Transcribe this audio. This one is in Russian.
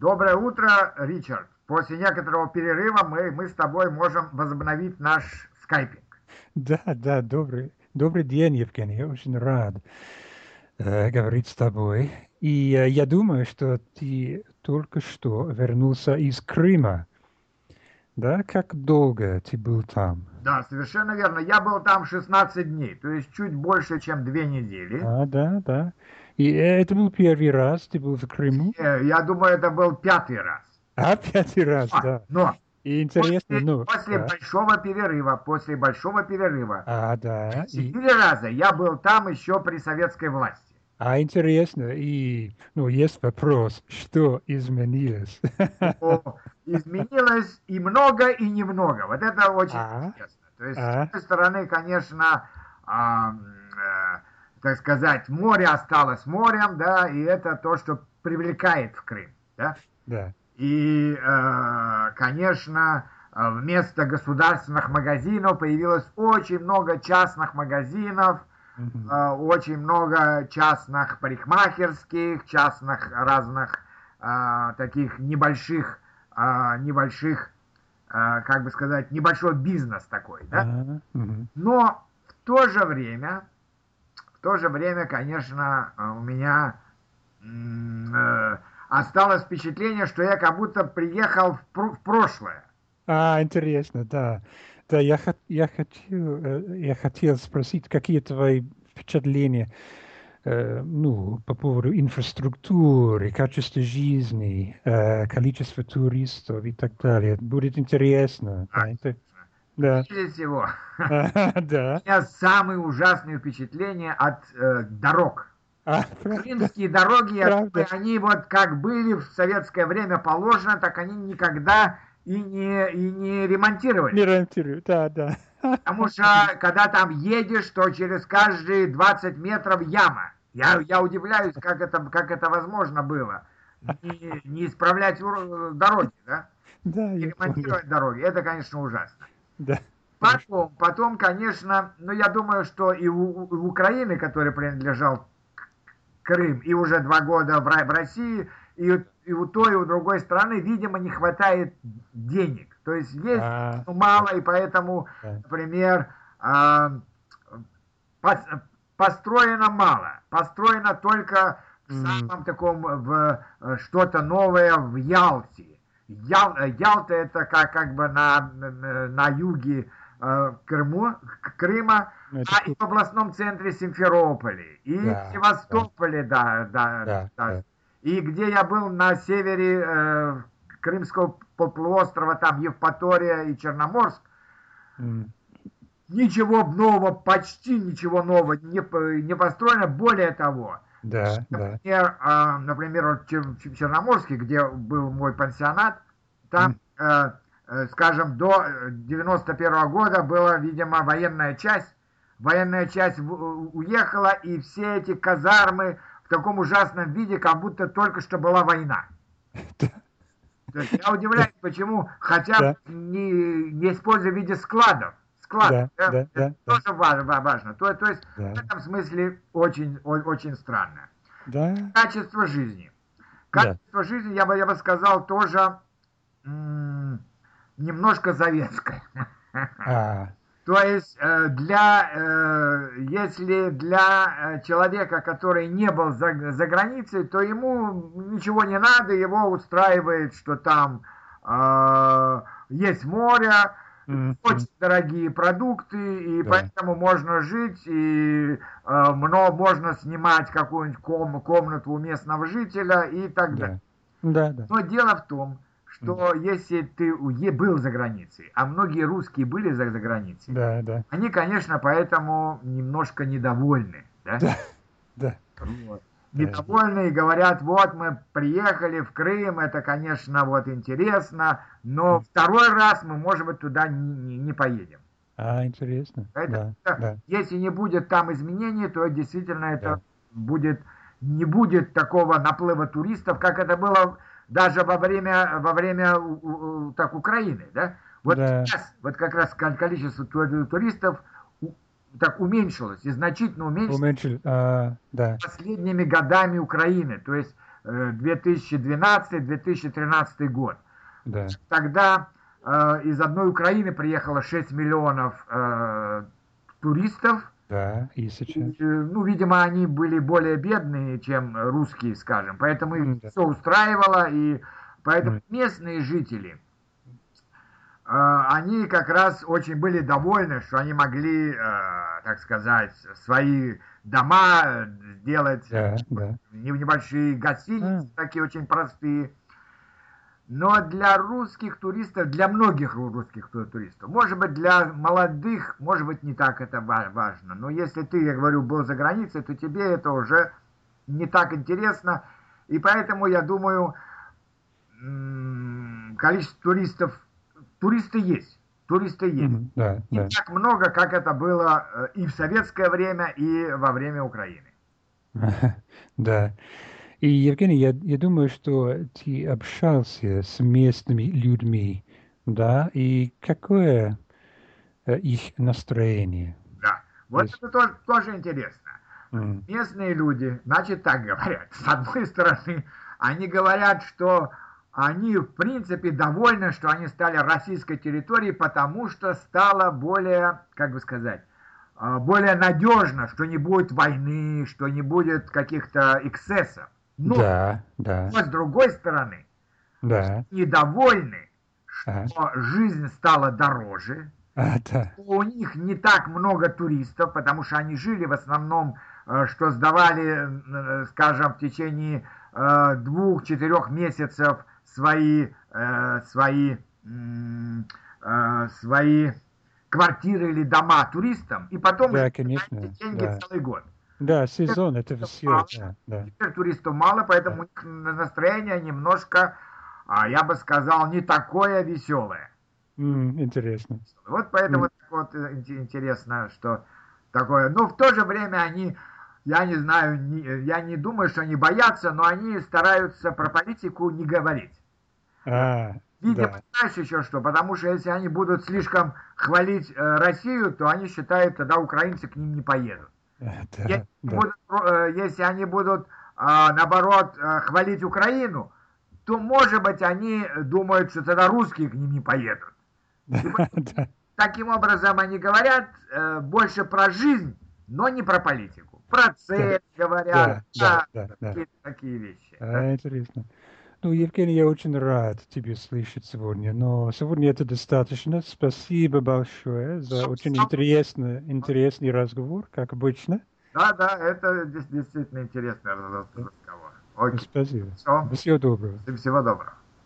Доброе утро, Ричард. После некоторого перерыва мы, мы с тобой можем возобновить наш скайпинг. Да, да, добрый, добрый день, Евгений. Я очень рад э, говорить с тобой. И э, я думаю, что ты только что вернулся из Крыма. Да, как долго ты был там? Да, совершенно верно. Я был там 16 дней, то есть чуть больше, чем две недели. А, да, да. И это был первый раз, ты был в Крыму? Э, Я думаю, это был пятый раз. А, пятый раз, А, да. Но И интересно, после, ну... после да. большого перерыва, после большого перерыва, А, да. И, четыре раза я был там еще при советской власти. а интересно, и, ну, есть вопрос, что изменилось? О, изменилось и много, и немного. Вот это очень А. интересно. То есть, А. с одной стороны, конечно, э, так сказать, море осталось морем, да, и это то, что привлекает в Крым, да. Да. И, э, конечно, вместо государственных магазинов появилось очень много частных магазинов, э, очень много частных парикмахерских, частных разных э, таких небольших, э, небольших, э, как бы сказать, небольшой бизнес такой, да. Мгм. Но в то же время, в то же время, конечно, э, у меня э, осталось впечатление, что я как будто приехал в, про- в прошлое. А, интересно, да. Да, я, я хотел, э, я хотел спросить, какие твои впечатления, э, ну, по поводу инфраструктуры, качества жизни, э, количества туристов и так далее. Будет интересно. А, Да, это- да. Прежде всего, А, да. у меня самые ужасные впечатления от э, дорог. А? Крымские дороги, Правда. они вот как были в советское время положено, так они никогда и не, и не ремонтировали. Не ремонтирую, да, да. Потому что, когда там едешь, то через каждые 20 метров яма. Я, я удивляюсь, как это, как это возможно было. Не, не исправлять дороги, да? Да, Не ремонтировать дороги. Это, конечно, ужасно. Да. Потом, потом, конечно, ну, я думаю, что и у, у- Украины, который принадлежал Крым, и уже два года в, в России, и, у- и у той, и у другой страны, видимо, не хватает денег. То есть есть А, ну, мало, и поэтому, Да. например, а, пос- построено мало. Построено только в самом таком, в э, что-то новое в Ялте. Ял- э, Ялта это как, как бы на, на, на юге э, Крыму, Крыма, ну, это а и в областном центре Симферополе, и Да, в Севастополе, да, да, Да, да. да. И где я был на севере э, Крымского по- полуострова, там Евпатория и Черноморск, м, ничего нового, почти ничего нового не, не построено. Более того, Да, да. например, а, например, вот в Чер- в Черноморске, где был мой пансионат, там, э, э, скажем, до э, 91 года была, видимо, военная часть. Военная часть уехала, и все эти казармы в таком ужасном виде, как будто только что была война. То есть я удивляюсь, почему хотя бы не, не используя в виде складов. Складов, Да, да, да, это да, да. тоже ва- ва- важно. То, то есть Да. в этом смысле очень, очень странно. Да. Качество жизни. Качество жизни, я бы, я бы сказал, тоже м, немножко советское. А, То есть э, для, э, если для э, человека, который не был за, за границей, то ему ничего не надо, его устраивает, что там э, есть море, м, очень дорогие продукты, и Да. поэтому можно жить, и э, мно- можно снимать какую-нибудь ком- комнату у местного жителя и так далее. да. Да, да. Но дело в том, что если ты был за границей, а многие русские были за, за границей, Да, да. они, конечно, поэтому немножко недовольны. Да? Да, да. Вот. Недовольны и говорят, вот мы приехали в Крым, это, конечно, вот интересно, но второй раз мы, может быть, туда не, не- поедем. А, интересно. Это- Да, да. Если не будет там изменений, то действительно это Да. будет не будет такого наплыва туристов, как это было даже во время во время так Украины, да? Вот Да. сейчас вот как раз ко- количество ту- туристов так уменьшилось и значительно уменьшилось Уменьшили. А, да. последними годами Украины. То есть э, 2012-2013 год. Да. Тогда э, из одной Украины приехало 6 миллионов э, туристов. Да, и сейчас. И, ну, видимо, они были более бедные, чем русские, скажем. Поэтому их Да. все устраивало. И поэтому Мгм. местные жители, э, они как раз очень были довольны, что они могли, э, так сказать, свои дома сделать Да, да. не- небольшие гостиницы, А. такие очень простые. Но для русских туристов, для многих русских ту- туристов, может быть, для молодых, может быть, не так это ва- важно. Но если ты, я говорю, был за границей, то тебе это уже не так интересно. И поэтому, я думаю, количество туристов, туристы есть, туристы есть. Мгм, Да, Не да. так много, как это было э, и в советское время, и во время Украины. Да. И, Евгений, я, я думаю, что ты общался с местными людьми, да, и какое э, их настроение? Да. Вот есть- это тоже, тоже интересно. М, Местные люди, значит, так говорят. С одной стороны, они говорят, что они, в принципе, довольны, что они стали российской территорией, потому что стало более, как бы сказать, а, более надежно, что не будет войны, что не будет каких-то эксцессов. Но, Да, да, но с другой стороны, да, недовольны, что жизнь стала дороже, а, да, у них не так много туристов, потому что они жили в основном, э, что сдавали, э, скажем, в течение э, двух-четырех месяцев свои, э, свои, э, свои квартиры или дома туристам, и потом Да, конечно, деньги да. целый год. да, сезон, это все, да, да. Теперь туристов мало, поэтому у них настроение немножко, а, я бы сказал, не такое веселое. М, Интересно. Вот поэтому так вот э, инте- интересно, что такое. Но в то же время они, я не знаю, не- я не думаю, что они боятся, но они стараются про политику не говорить. А, Видимо, да, знаешь еще что, потому что если они будут слишком хвалить э, Россию, то они считают, тогда украинцы к ним не поедут. а, да, Если, да. будут, э, если они будут, а, наоборот, э, хвалить Украину, то, может быть, они думают, что тогда русские к ним не поедут. Да, Таким образом, они говорят э, больше про жизнь, но не про политику. Про цель говорят, да, да, да, да. какие-то такие вещи. А, интересно. Ну, Евгений, я очень рад тебе слышать сегодня, но сегодня это достаточно. Спасибо большое за очень интересный, интересный разговор, как обычно. Да, да, это действительно интересный раз- разговор. Окей, Спасибо. все, Всего доброго. всего доброго.